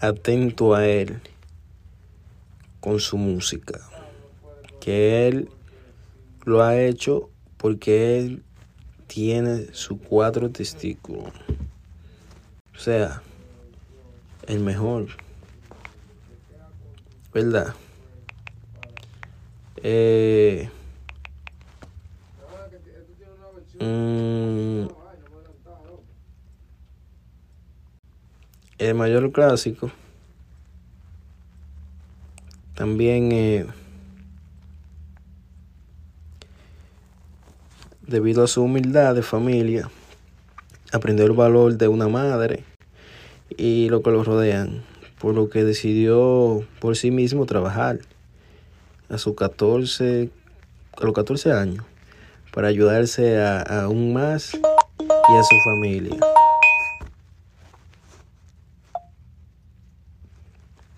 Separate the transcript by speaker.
Speaker 1: atento a él con su música. Que él lo ha hecho porque él tiene sus cuatro testículos. O sea, el mejor. ¿Verdad? Eh, mm, el mayor clásico también eh, debido a su humildad de familia aprendió el valor de una madre y lo que lo rodean por lo que decidió por sí mismo trabajar a sus 14, a los 14 años para ayudarse a, aún más y a su familia.